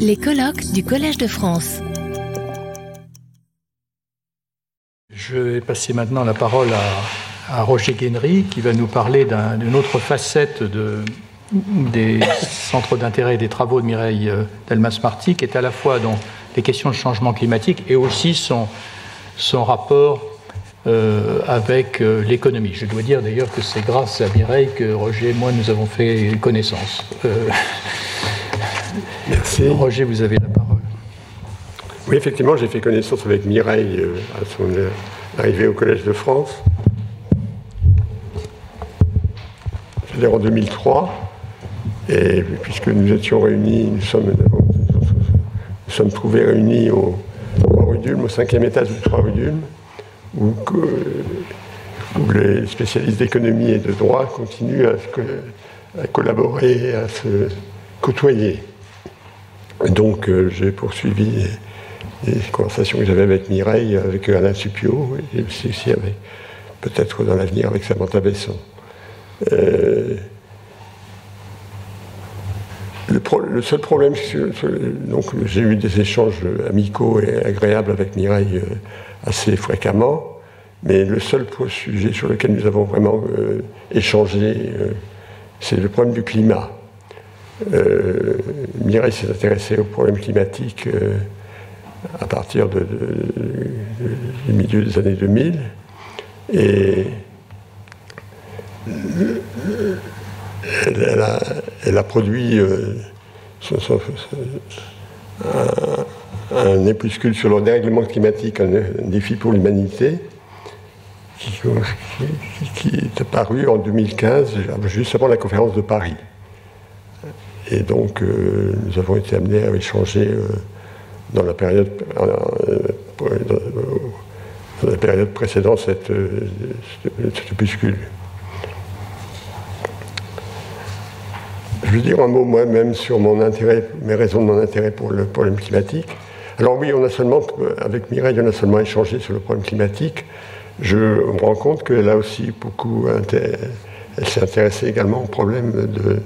Les colloques du Collège de France. Je vais passer maintenant la parole à, Roger Guénery qui va nous parler d'une autre facette de, des centres d'intérêt et des travaux de Mireille euh, Delmas-Marty, qui est à la fois dans les questions de changement climatique et aussi son, son rapport euh, avec euh, l'économie. Je dois dire d'ailleurs que c'est grâce à Mireille que Roger et moi nous avons fait connaissance. Merci. Roger, vous avez la parole. Oui, effectivement, j'ai fait connaissance avec Mireille à son arrivée au Collège de France. C'est-à-dire en 2003. Et puisque nous étions réunis, nous sommes, nous sommes trouvés réunis au 3 rue d'Ulm, au cinquième étage du 3 rue d'Ulm, où, les spécialistes d'économie et de droit continuent à, collaborer, à se côtoyer. Donc euh, j'ai poursuivi les, conversations que j'avais avec Mireille, avec Alain Supio, et aussi avec, peut-être dans l'avenir avec Samantha Besson. Euh, le, seul problème, donc j'ai eu des échanges amicaux et agréables avec Mireille euh, assez fréquemment, mais le seul sujet sur lequel nous avons vraiment échangé, c'est le problème du climat. Mireille s'est intéressée au problème climatique à partir du milieu des années 2000 et elle, a, produit euh, un, épuscule sur le dérèglement climatique, un, défi pour l'humanité, qui, est apparu en 2015, juste avant la conférence de Paris. Et donc, euh, nous avons été amenés à échanger euh, dans la période, dans la période cette, cet opuscule. Je veux dire un mot moi-même sur mon intérêt, mes raisons de mon intérêt pour le problème climatique. Alors oui, on a seulement, avec Mireille, on a seulement échangé sur le problème climatique. Je me rends compte qu'elle a aussi beaucoup, elle s'est intéressée également au problème de,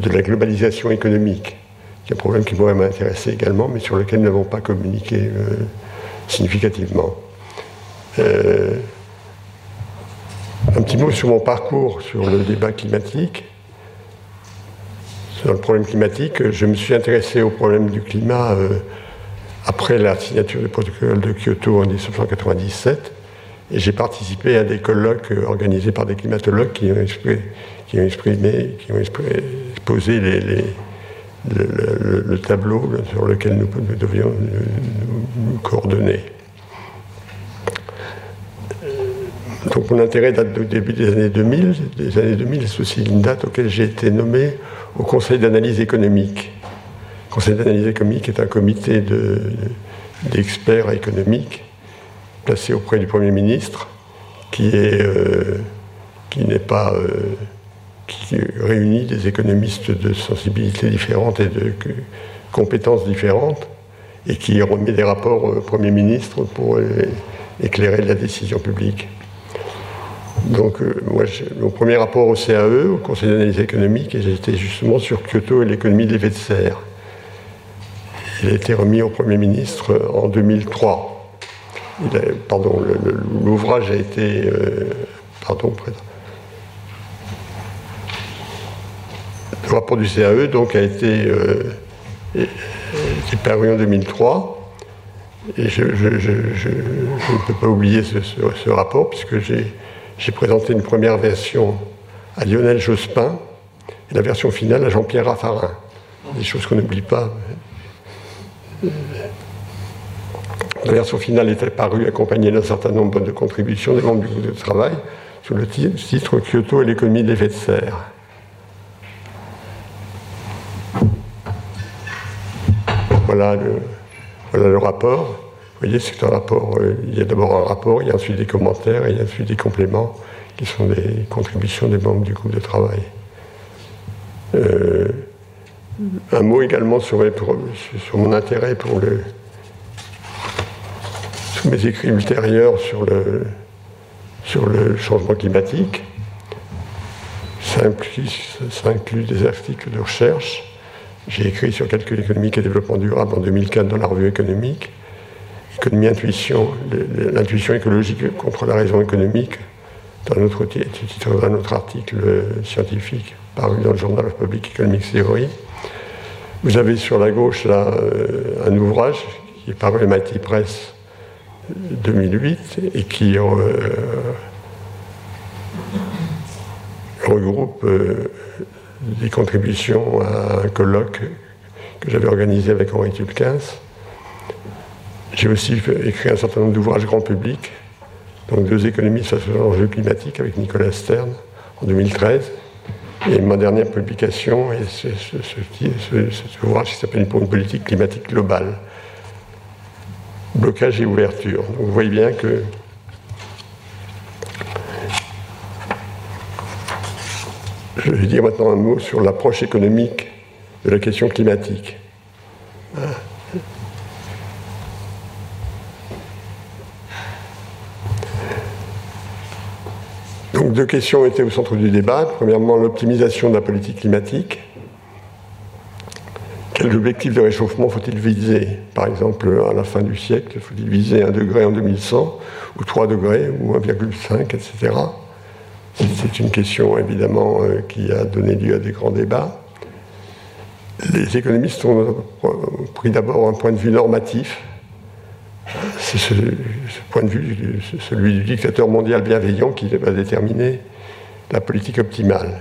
de la globalisation économique, qui est un problème qui pourrait m'intéresser également, mais sur lequel nous n'avons pas communiqué euh, significativement. Euh, un petit mot sur mon parcours sur le débat climatique dans le problème climatique. Je me suis intéressé au problème du climat euh, après la signature du protocole de Kyoto en 1997. Et j'ai participé à des colloques organisés par des climatologues qui ont exprimé, qui ont, exprimé, qui ont exposé le, tableau sur lequel nous, devions nous, coordonner. Donc mon intérêt date du début des années 2000. Des années 2000, c'est aussi une date auquel j'ai été nommé au Conseil d'analyse économique. Le Conseil d'analyse économique est un comité d'experts économiques placé auprès du Premier ministre qui euh, n'est pas euh, qui réunit des économistes de sensibilités différentes et de compétences différentes et qui remet des rapports au Premier ministre pour éclairer la décision publique. Donc, euh, moi, mon premier rapport au CAE, au Conseil d'analyse économique, et j'étais justement sur Kyoto et l'économie de l'effet de serre. Il a été remis au Premier ministre en 2003. pardon, l'ouvrage a été. Euh, pardon, Le rapport du CAE a été, euh, paru en 2003. Et je, ne peux pas oublier ce rapport puisque j'ai présenté une première version à Lionel Jospin et la version finale à Jean-Pierre Raffarin. Des choses qu'on n'oublie pas. La version finale était parue accompagnée d'un certain nombre de contributions des membres du groupe de travail sous le titre Kyoto et l'économie des effets de serre. Voilà le rapport. Vous voyez, c'est un rapport, euh, il y a d'abord un rapport, il y a ensuite des commentaires, et il y a ensuite des compléments, qui sont des contributions des membres du groupe de travail. Euh, un mot également sur, mon intérêt pour le. mes écrits ultérieurs sur le, changement climatique. Ça inclut des articles de recherche, J'ai écrit sur calcul économique et développement durable en 2004 dans la revue économique. Économie intuition, l'intuition écologique contre la raison économique, dans notre d'un autre article scientifique paru dans le journal Public Economics Theory. Vous avez sur la gauche là euh, un ouvrage qui est paru à MIT Press 2008 et qui euh, regroupe euh, des contributions à un colloque que j'avais organisé avec Henri Tulkins. J'ai aussi écrit un certain nombre d'ouvrages grand public, donc deux économistes face aux enjeux climatiques avec Nicolas Stern en 2013. Et ma dernière publication est ce, cet ouvrage qui s'appelle une politique climatique globale. Blocage et ouverture. Donc vous voyez bien que Je vais dire maintenant un mot sur l'approche économique de la question climatique. Donc deux questions étaient au centre du débat. Premièrement, l'optimisation de la politique climatique. Quels objectifs de réchauffement faut-il viser Par exemple, à la fin du siècle, faut-il viser 1 degré en 2100, ou 3 degrés, ou 1,5, etc. C'est une question évidemment euh, qui a donné lieu à des grands débats. Les économistes ont pris d'abord un point de vue normatif. C'est ce, point de vue, celui du dictateur mondial bienveillant, qui va déterminer la politique optimale.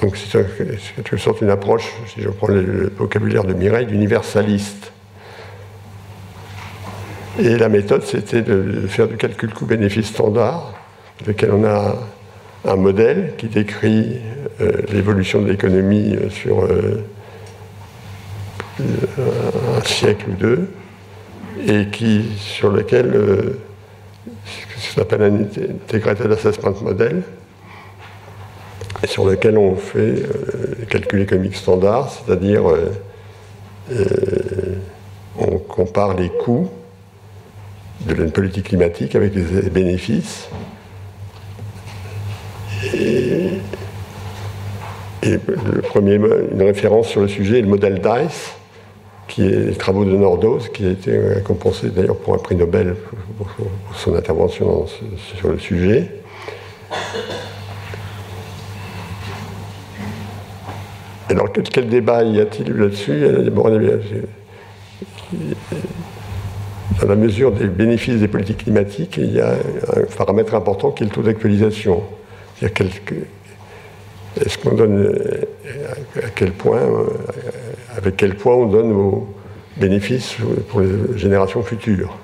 Donc c'est en quelque sorte une approche, si je prends le vocabulaire de Mireille, d'universaliste. Et la méthode, c'était de faire du calcul coût-bénéfice standard lequel on a un modèle qui décrit euh, l'évolution de l'économie euh, sur euh, un siècle ou deux, et qui, sur lequel ce qu'on appelle un integrated assessment model, et sur lequel on fait des calculs économiques standards, c'est-à-dire on compare les coûts de la politique climatique avec les bénéfices et, le premier, une référence sur le sujet est le modèle DICE, qui est les travaux de Nordos, qui a été récompensé d'ailleurs pour un prix Nobel pour son intervention sur le sujet. Alors, quel débat y a-t-il là-dessus? Dans la mesure des bénéfices des politiques climatiques, il y a un paramètre important qui est le taux d'actualisation. Est-ce qu'on donne euh, à quel point, euh, avec quel poids on donne aux bénéfices pour les générations futures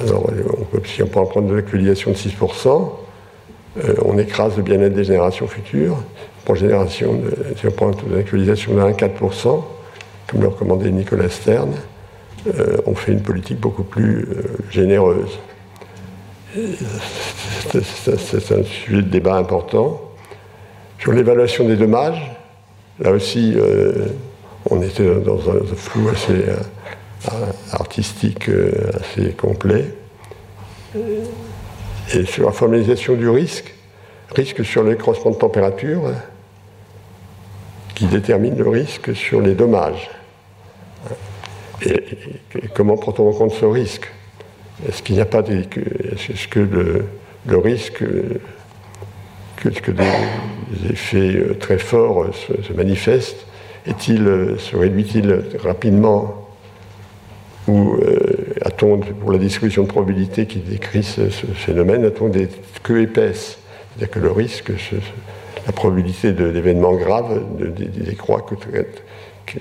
Alors, on peut, si on peut en prendre de l'actualisation de 6%, euh, on écrase le bien-être des générations futures. Pour si on prend une actualisation de 1,4%, comme le recommandait Nicolas Stern, on fait une politique beaucoup plus généreuse. C'est un sujet de débat important. Sur l'évaluation des dommages, là aussi, euh, on était dans un flou assez euh, artistique, euh, assez complet. Et sur la formalisation du risque, risque sur les crossements de température, qui détermine le risque sur les dommages. et comment prend-on en compte ce risque est-ce qu'il n'y a pas des, est-ce que le, risque que, des effets euh, très forts euh, se, manifestent? Est-il, euh, se réduit-il rapidement? Ou a-t-on, pour la distribution de probabilité qui décrit ce, phénomène, a-t-on des queues épaisses? C'est-à-dire que le risque, la probabilité d'événements graves décroît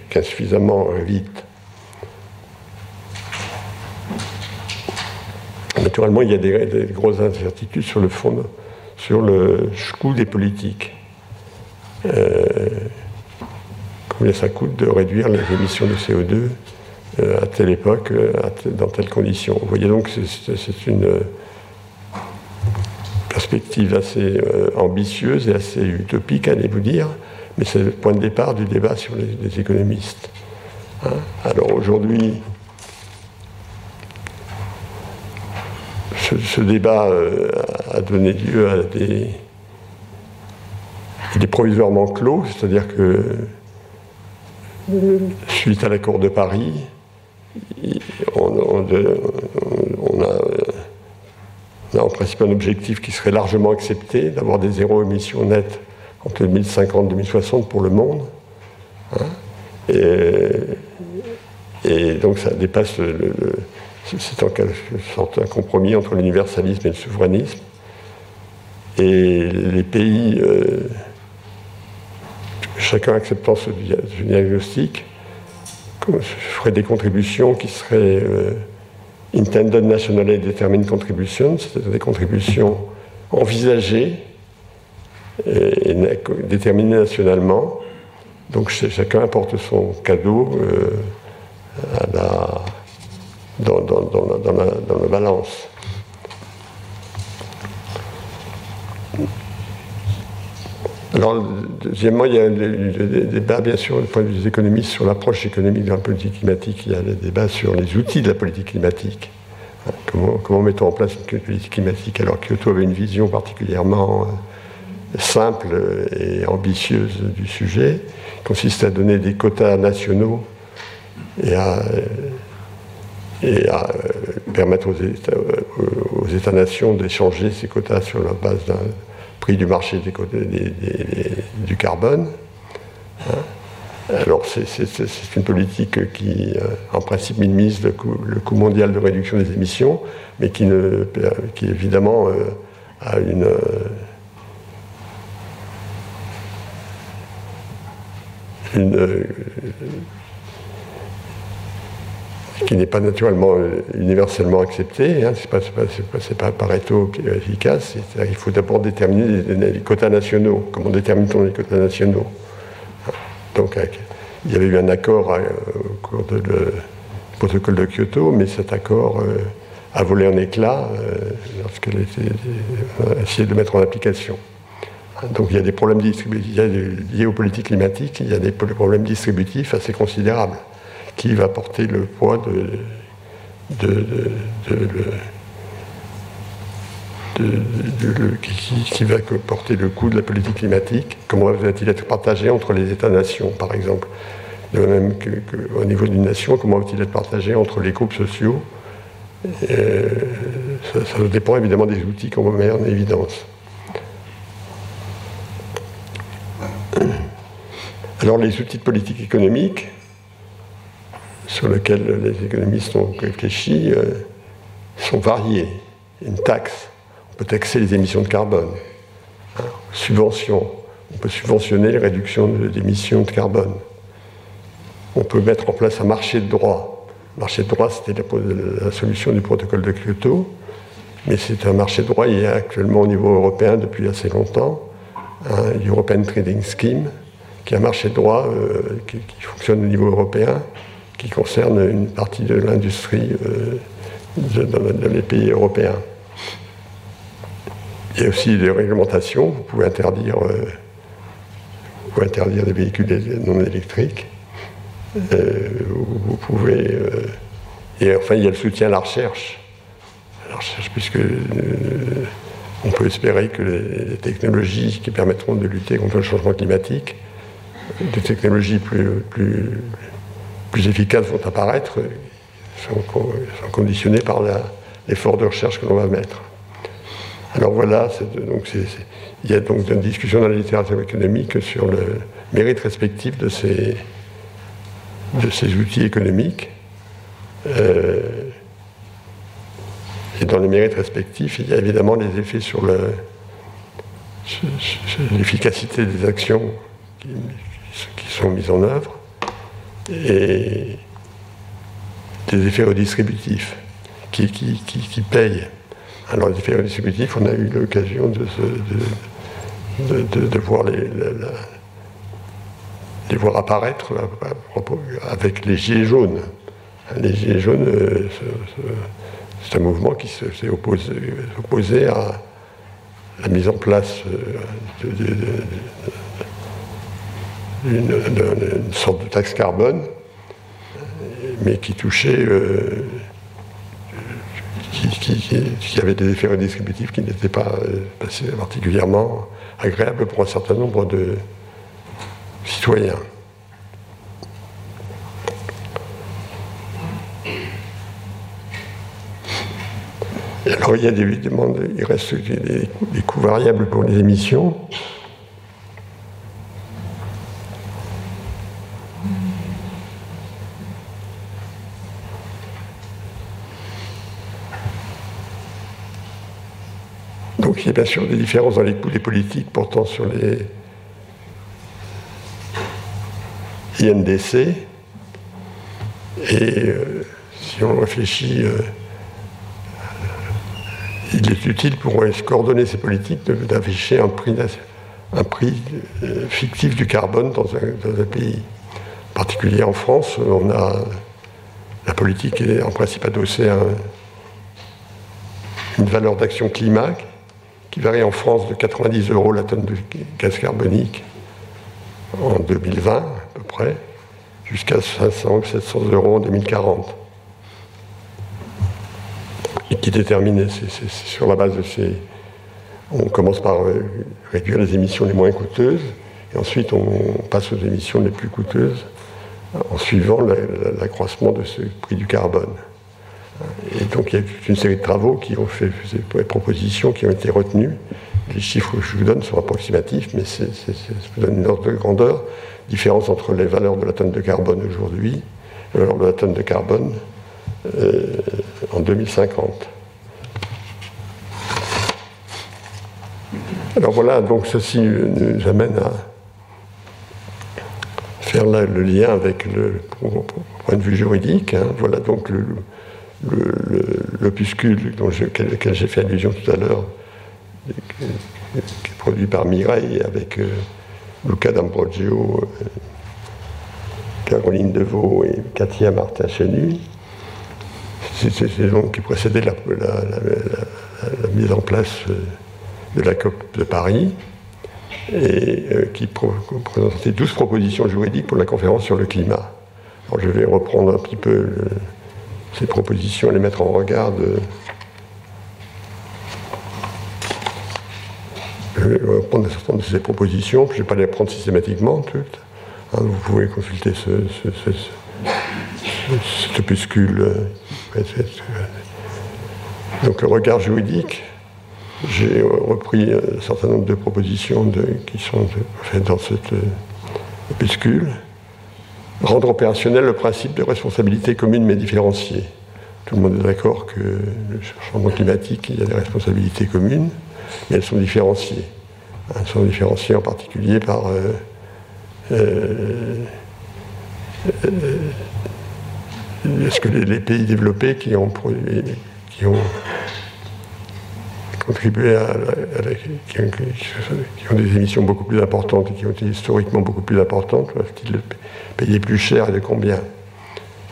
qu'insuffisamment vite. Naturellement, il y a des, grosses incertitudes sur le fond, sur le coût des politiques. Euh, combien ça coûte de réduire les émissions de CO2 euh, à telle époque, euh, dans telles conditions. Vous voyez donc, c'est une perspective assez ambitieuse et assez utopique, allez-vous dire, mais c'est le point de départ du débat sur les, économistes. Hein. Alors aujourd'hui, ce, débat euh, a donné lieu à des il est provisoirement clos, c'est-à-dire que suite à l'accord de Paris, on, a, en principe un objectif qui serait largement accepté, d'avoir des zéro émissions nettes entre 2050 et 2060 pour le monde. Hein. et, donc ça dépasse le, c'est en quelque sorte un compromis entre l'universalisme et le souverainisme. Et les pays, euh, chacun acceptant ce, diagnostic, ferait des contributions qui seraient euh, intended nationally determined contributions, c'est-à-dire des contributions envisagées et, déterminées nationalement. Donc chacun apporte son cadeau euh, à la dans, la, balance. Alors, deuxièmement, il y a des débats, bien sûr, du point de vue des économistes, sur l'approche économique de la politique climatique. Il y a des débats sur les outils de la politique climatique. Hein, comment, comment mettons en place une politique climatique Alors Kyoto avait une vision particulièrement euh, simple et ambitieuse du sujet, qui consiste à donner des quotas nationaux et à et à euh, permettre euh, aux, États-nations d'échanger ces quotas sur la base d'un prix du marché du carbone. Hein. Alors c'est une politique qui, euh, en principe, minimise le coût, mondial de réduction des émissions, mais qui, ne, qui évidemment a une, une qui n'est pas naturellement euh, universellement accepté. Hein, ce n'est pas, Pareto qui est efficace. il faut d'abord déterminer les, quotas nationaux. Comment détermine-t-on les quotas nationaux Donc, il y avait eu un accord euh, au cours du protocole de Kyoto, mais cet accord euh, a volé en éclats lorsqu'elle a essayé de le mettre en application. Donc il y a des problèmes liés aux politiques climatiques, il y a des problèmes distributifs assez considérables qui va porter le poids de, qui, va porter le coût de la politique climatique, comment va-t-il être partagé entre les États-nations, par exemple? De même qu'au niveau d'une nation, comment va-t-il être partagé entre les groupes sociaux? Ça, dépend évidemment des outils qu'on mettre en évidence. Alors les outils de politique économique, sur lesquels les économistes ont réfléchi euh, sont variés. Une taxe, on peut taxer les émissions de carbone. subvention, on peut subventionner les réductions d'émissions de carbone. On peut mettre en place un marché de droit. Le marché de droit, c'était la, solution du protocole de Kyoto, mais c'est un marché de droit, il y a actuellement au niveau européen depuis assez longtemps, un European Trading Scheme, qui est un marché de droit euh, qui fonctionne au niveau européen, qui concerne une partie de l'industrie euh, dans, les pays européens. Il y a aussi des réglementations. Vous pouvez interdire, euh, vous interdire des véhicules non électriques. Euh, vous pouvez. et enfin, il y a le soutien à la recherche. Puisque on peut espérer que les technologies qui permettront de lutter contre le changement climatique, des technologies plus, efficaces vont apparaître, sont, sont conditionnés par l'effort de recherche que l'on va mettre. Alors voilà, donc il y a donc une discussion dans la littérature économique sur le mérite respectif de ces, outils économiques. Euh, et dans les mérites respectifs, il y a évidemment les effets sur l'efficacité des actions qui, sont mises en œuvre et des effets redistributifs qui, payent. Alors les effets redistributifs, on a eu l'occasion de, voir les, voir apparaître avec les gilets jaunes. Les gilets jaunes, euh, c'est un mouvement qui s'est opposé, opposé, à la mise en place euh, de une, sorte de taxe carbone, mais qui touchait, euh, qui, avait des effets redistributifs qui n'étaient pas particulièrement agréables pour un certain nombre de citoyens. alors il y a des, il reste des, coûts variables pour les émissions. Bien sûr des différences dans les coûts des politiques portant sur les INDC. Et euh, si on réfléchit euh, il est utile pour coordonner ces politiques d'afficher un prix, un prix euh, fictif du carbone dans un, pays. Particulier en France, la politique est en principe adossée à une valeur d'action climat qui varie en France de 90 euros la tonne de gaz carbonique en 2020 à peu près, jusqu'à 500 700 euros en 2040 et qui détermine, c'est sur la base de ces. On commence par euh, réduire les émissions les moins coûteuses, et ensuite on passe aux émissions les plus coûteuses en suivant l'accroissement de ce prix du carbone. Et donc il y a toute une série de travaux qui ont fait des propositions qui ont été retenues. Les chiffres que je vous donne sont approximatifs, mais ça vous donne une ordre de grandeur. Différence entre les valeurs de la tonne de carbone aujourd'hui, la valeur de la tonne de carbone euh, en 2050. Alors voilà, donc ceci nous amène à faire le lien avec le point de vue juridique. Hein. Voilà donc l'opuscule auquel j'ai fait allusion tout à l'heure, qui est produit par Mireille avec euh, Luca D'Ambrogio, euh, Caroline Deveau et Katia Martin-Chenu c'est donc qui précédait la, mise en place euh, de la COP de Paris et qui présentait 12 propositions juridiques pour la conférence sur le climat. Alors je vais reprendre un petit peu ces propositions les mettre en regard. Je vais reprendre certaines de ces propositions, je ne vais pas les prendre systématiquement toutes. Hein, vous pouvez consulter ce, cet opuscule euh, donc le regard juridique, j'ai repris un certain nombre de propositions qui sont faites dans cette euh, opuscule. Rendre opérationnel le principe de responsabilité commune mais différenciée. Tout le monde est d'accord que le changement climatique, il y a des responsabilités communes, mais elles sont différenciées. Elles sont différenciées en particulier par euh, euh, est-ce que les, pays développés qui ont, qui ont contribué à, qui, ont, des émissions beaucoup plus importantes et qui ont été historiquement beaucoup plus importantes, payer plus cher de combien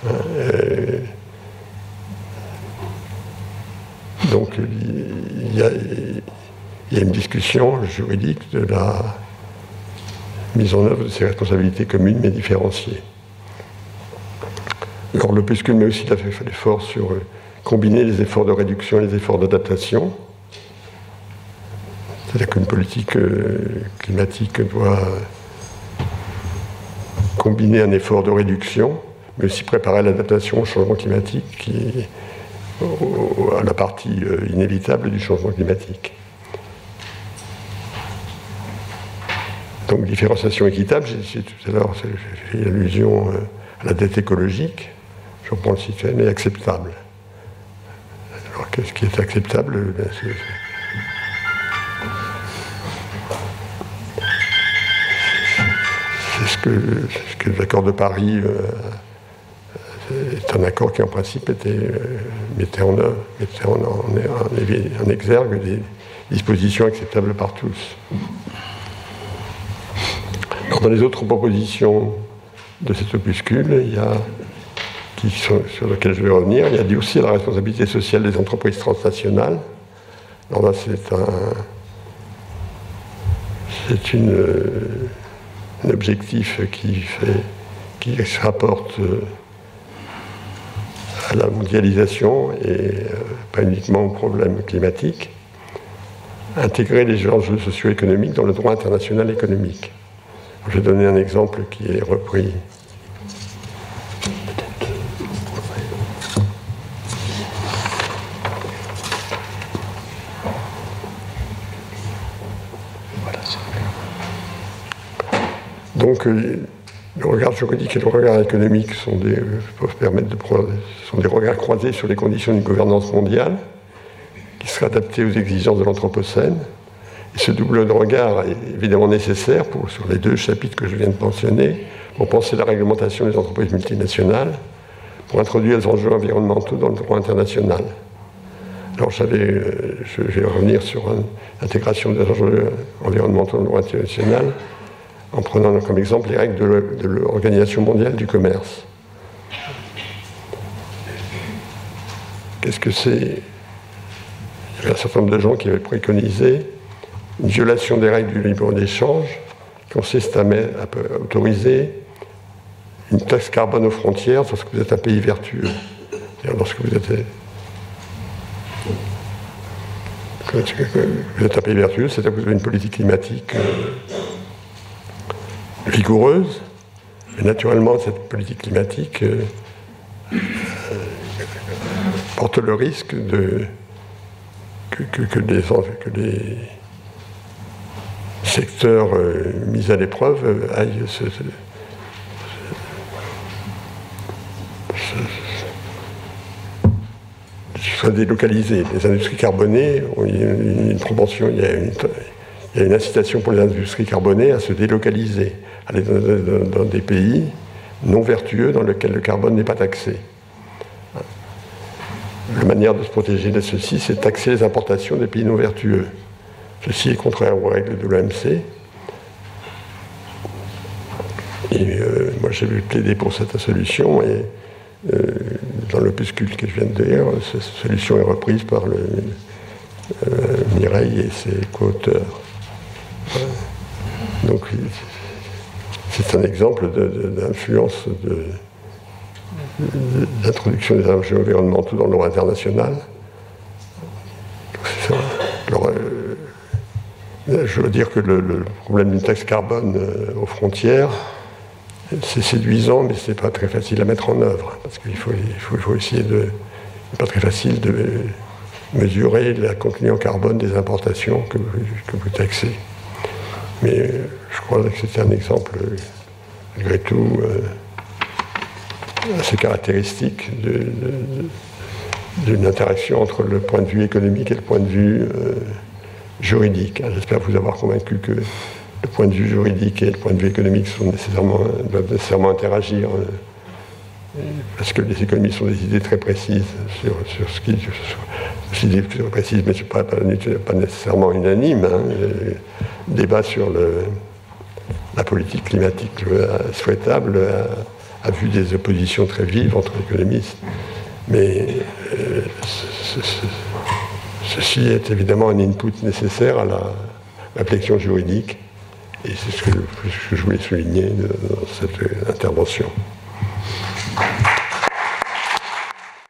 euh, Donc il y, a, y, a, une discussion juridique de la mise en œuvre de ces responsabilités communes mais différenciées. Alors l'opuscule met aussi l'effort sur euh, combiner les efforts de réduction et les efforts d'adaptation. C'est-à-dire qu'une politique euh, climatique doit combiner un effort de réduction, mais aussi préparer l'adaptation au changement climatique, qui à la partie euh, inévitable du changement climatique. Donc différenciation équitable, j'ai tout à l'heure fait allusion à la dette écologique je reprends le système, est acceptable. Alors qu'est-ce qui est acceptable? Ben, Que, l'accord de Paris euh, est un accord qui en principe était, euh, mettait en œuvre, mettait en, exergue des dispositions acceptables par tous. dans les autres propositions de cet opuscule, il y a sur, lequel je vais revenir. Il y a aussi la responsabilité sociale des entreprises transnationales. Alors là, c'est un, c'est une, objectif qui, fait, qui se rapporte euh, à la mondialisation et pas uniquement aux problèmes climatiques, intégrer les enjeux socio-économiques dans le droit international économique. Je vais donner un exemple qui est repris Donc, euh, le regard juridique et le regard économique sont des, peuvent permettre de, sont des regards croisés sur les conditions d'une gouvernance mondiale qui sera adaptée aux exigences de l'Anthropocène. Et ce double regard est évidemment nécessaire pour, sur les deux chapitres que je viens de mentionner pour penser la réglementation des entreprises multinationales, pour introduire les enjeux environnementaux dans le droit international. Alors, euh, je vais revenir sur l'intégration des enjeux environnementaux dans le droit international en prenant comme exemple les règles de l'Organisation mondiale du commerce. Qu'est-ce que c'est? Il y a un certain nombre de gens qui avaient préconisé une violation des règles du libre-échange consiste à, à, autoriser une taxe carbone aux frontières lorsque vous êtes un pays vertueux. Lorsque vous êtes, vous êtes un pays vertueux, c'est-à-dire que vous avez une politique climatique. Euh, rigoureuse. Mais naturellement, cette politique climatique euh, euh, porte le risque de, que, que, les, secteurs euh, mis à l'épreuve aillent se, soient délocalisés. Les industries carbonées ont une, une proportion, il y a une, il y a une incitation pour les industries carbonées à se délocaliser, aller dans, des pays non vertueux dans lesquels le carbone n'est pas taxé. La manière de se protéger de ceci, c'est de taxer les importations des pays non vertueux. Ceci est contraire aux règles de l'OMC. Et euh, moi, j'ai plaider pour cette solution. Et euh, dans l'opuscule que je viens de dire, cette solution est reprise par euh, Mireille et ses co-auteurs. Donc c'est un exemple d'influence d'introduction des enjeux environnementaux dans le droit international. Euh, je veux dire que le, problème d'une taxe carbone euh, aux frontières, c'est séduisant, mais ce n'est pas très facile à mettre en œuvre, parce qu'il faut, il faut, essayer de... pas très facile de mesurer la contenu en carbone des importations que vous taxez. Mais je crois que c'est un exemple, malgré tout, euh, assez caractéristique d'une interaction entre le point de vue économique et le point de vue euh, juridique. J'espère vous avoir convaincu que le point de vue juridique et le point de vue économique sont nécessairement, doivent nécessairement interagir. Euh, parce que les économies sont des idées très précises sur, ce qui. Sur, idées très précises, mais ce n'est pas, nécessairement unanime. Hein. débat sur la politique climatique souhaitable a, vu des oppositions très vives entre économistes. Mais euh, ceci est évidemment un input nécessaire à la réflexion juridique. Et c'est ce que je voulais souligner dans cette intervention.